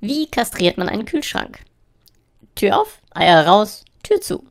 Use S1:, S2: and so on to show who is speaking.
S1: Wie kastriert man einen Kühlschrank? Tür auf, Eier raus, Tür zu.